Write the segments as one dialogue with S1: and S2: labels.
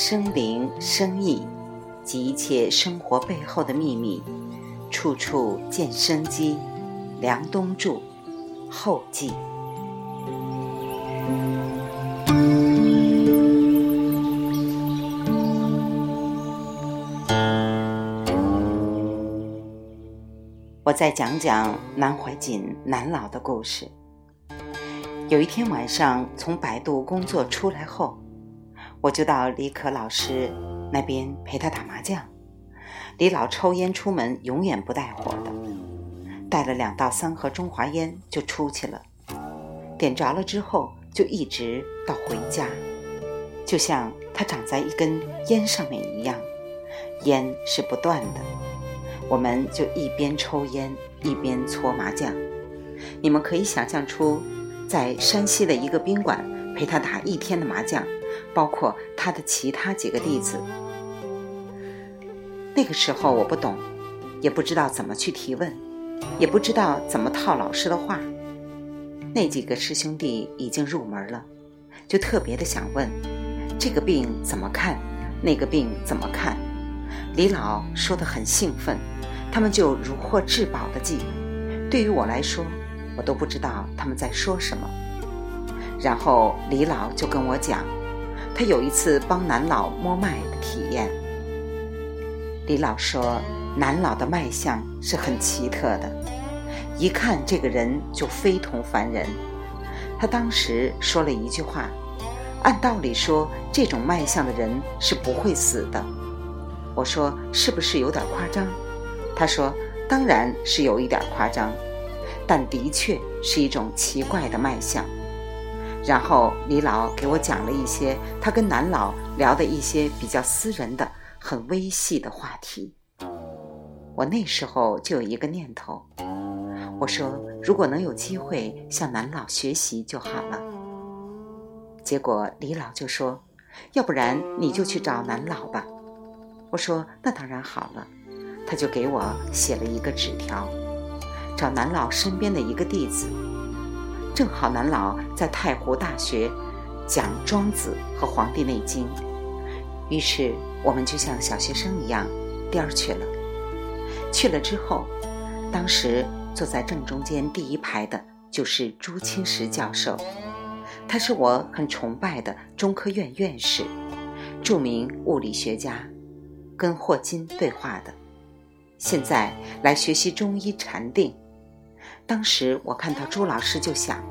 S1: 生灵生意及一切生活背后的秘密，处处见生机。梁冬著，后记。我再讲讲南怀瑾南老的故事。有一天晚上，从百度工作出来后，我就到李可老师那边陪他打麻将。李老抽烟出门永远不带火的，带了两到三盒中华烟就出去了。点着了之后，就一直到回家，就像他长在一根烟上面一样，烟是不断的。我们就一边抽烟一边搓麻将。你们可以想象出。在山西的一个宾馆陪他打一天的麻将，包括他的其他几个弟子。那个时候我不懂，也不知道怎么去提问，也不知道怎么套老师的话。那几个师兄弟已经入门了，就特别的想问：这个病怎么看？那个病怎么看？李老说的很兴奋，他们就如获至宝的记。对于我来说，我都不知道他们在说什么，然后李老就跟我讲，他有一次帮南老摸脉的体验。李老说，南老的脉象是很奇特的，一看这个人就非同凡人。他当时说了一句话：“按道理说，这种脉象的人是不会死的。”我说：“是不是有点夸张？”他说：“当然是有一点夸张。”但的确是一种奇怪的脉象。然后李老给我讲了一些他跟南老聊的一些比较私人的、很微细的话题。我那时候就有一个念头，我说如果能有机会向南老学习就好了。结果李老就说：“要不然你就去找南老吧。”我说：“那当然好了。”他就给我写了一个纸条。找南老身边的一个弟子，正好南老在太湖大学讲《庄子》和《黄帝内经》，于是我们就像小学生一样颠儿去了。去了之后，当时坐在正中间第一排的就是朱清时教授，他是我很崇拜的中科院院士，著名物理学家，跟霍金对话的，现在来学习中医禅定。当时我看到朱老师，就想，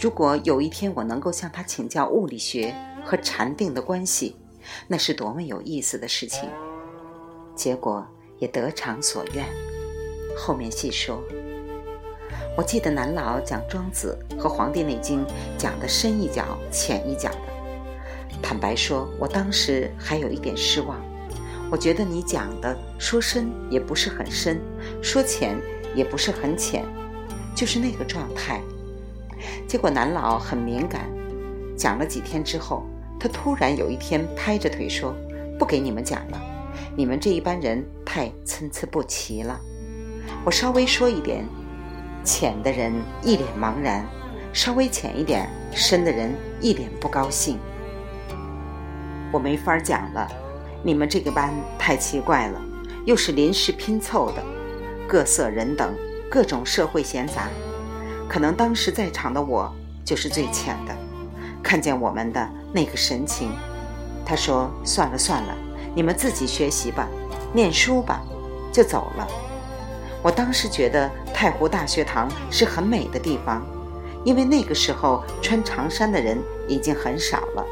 S1: 如果有一天我能够向他请教物理学和禅定的关系，那是多么有意思的事情。结果也得偿所愿。后面细说。我记得南老讲《庄子》和《黄帝内经》讲的深一脚浅一脚的。坦白说，我当时还有一点失望。我觉得你讲的说深也不是很深，说浅也不是很浅。就是那个状态，结果南老很敏感，讲了几天之后，他突然有一天拍着腿说：“不给你们讲了，你们这一班人太参差不齐了。”我稍微说一点，浅的人一脸茫然；稍微浅一点，深的人一脸不高兴。我没法讲了，你们这个班太奇怪了，又是临时拼凑的，各色人等。各种社会闲杂，可能当时在场的我就是最浅的。看见我们的那个神情，他说：“算了算了，你们自己学习吧，念书吧。”就走了。我当时觉得太湖大学堂是很美的地方，因为那个时候穿长衫的人已经很少了。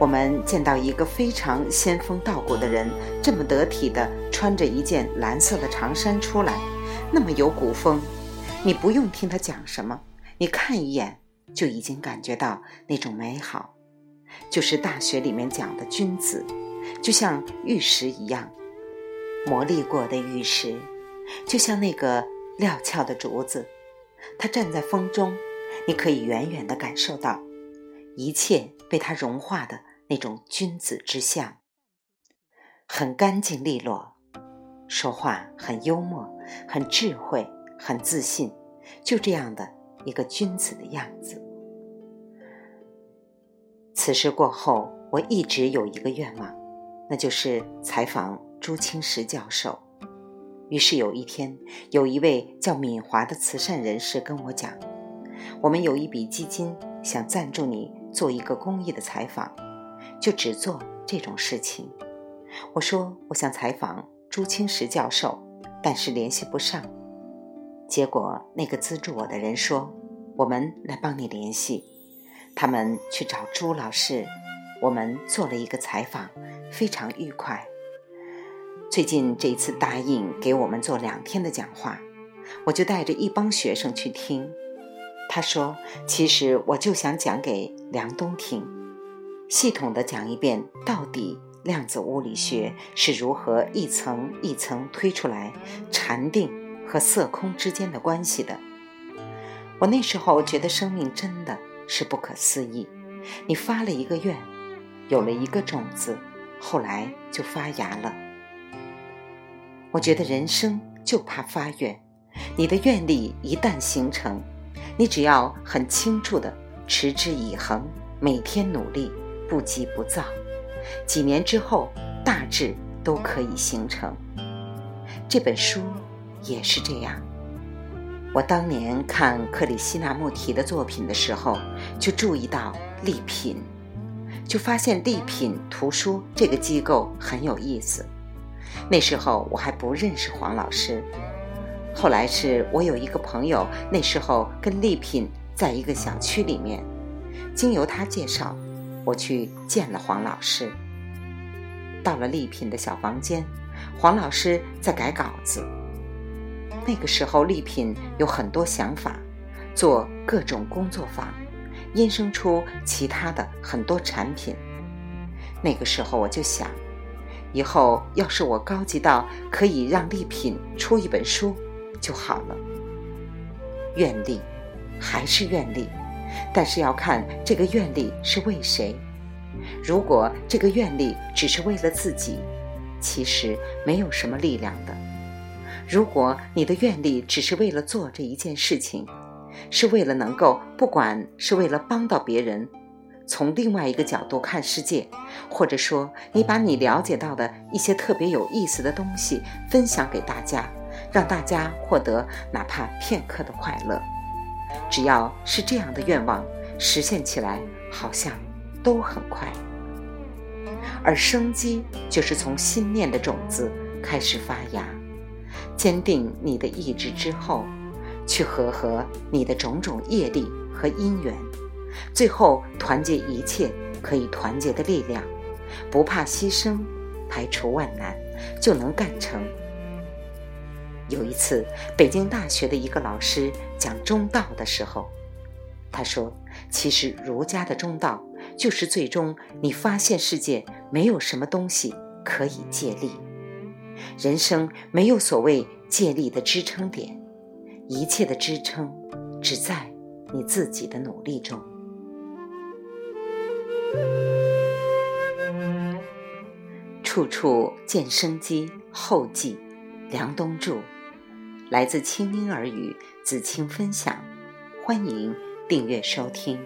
S1: 我们见到一个非常仙风道骨的人，这么得体的穿着一件蓝色的长衫出来。那么有古风，你不用听他讲什么，你看一眼就已经感觉到那种美好，就是大学里面讲的君子，就像玉石一样，磨砺过的玉石，就像那个料峭的竹子，它站在风中，你可以远远的感受到一切被它融化的那种君子之相，很干净利落。说话很幽默，很智慧，很自信，就这样的一个君子的样子。此事过后，我一直有一个愿望，那就是采访朱清时教授。于是有一天，有一位叫敏华的慈善人士跟我讲：“我们有一笔基金，想赞助你做一个公益的采访，就只做这种事情。”我说：“我想采访朱清时教授，但是联系不上。”结果那个资助我的人说：“我们来帮你联系。”他们去找朱老师，我们做了一个采访，非常愉快。最近这一次答应给我们做两天的讲话，我就带着一帮学生去听。他说：“其实我就想讲给梁冬听，系统的讲一遍到底量子物理学是如何一层一层推出来禅定和色空之间的关系的。”我那时候觉得生命真的。是不可思议。你发了一个愿，有了一个种子，后来就发芽了。我觉得人生就怕发愿。你的愿力一旦形成，你只要很清楚的持之以恒，每天努力，不急不躁，几年之后大致都可以形成。这本书也是这样。我当年看克里希那穆提的作品的时候，就注意到丽品，就发现丽品图书这个机构很有意思。那时候我还不认识黄老师，后来是我有一个朋友，那时候跟丽品在一个小区里面，经由他介绍，我去见了黄老师。到了丽品的小房间，黄老师在改稿子。那个时候，丽品有很多想法，做各种工作坊，衍生出其他的很多产品。那个时候我就想，以后要是我高级到可以让丽品出一本书就好了。愿力还是愿力，但是要看这个愿力是为谁。如果这个愿力只是为了自己，其实没有什么力量的。如果你的愿力只是为了做这一件事情，是为了能够，不管是为了帮到别人，从另外一个角度看世界，或者说你把你了解到的一些特别有意思的东西分享给大家，让大家获得哪怕片刻的快乐，只要是这样的愿望实现起来，好像都很快。而生机就是从心念的种子开始发芽。坚定你的意志之后，去和合你的种种业力和因缘，最后团结一切可以团结的力量，不怕牺牲，排除万难，就能干成。有一次，北京大学的一个老师讲中道的时候，他说：“其实儒家的中道，就是最终你发现世界没有什么东西可以借力。”人生没有所谓借力的支撑点，一切的支撑只在你自己的努力中。处处见生机，后记梁冬著，来自清音耳语子清分享，欢迎订阅收听。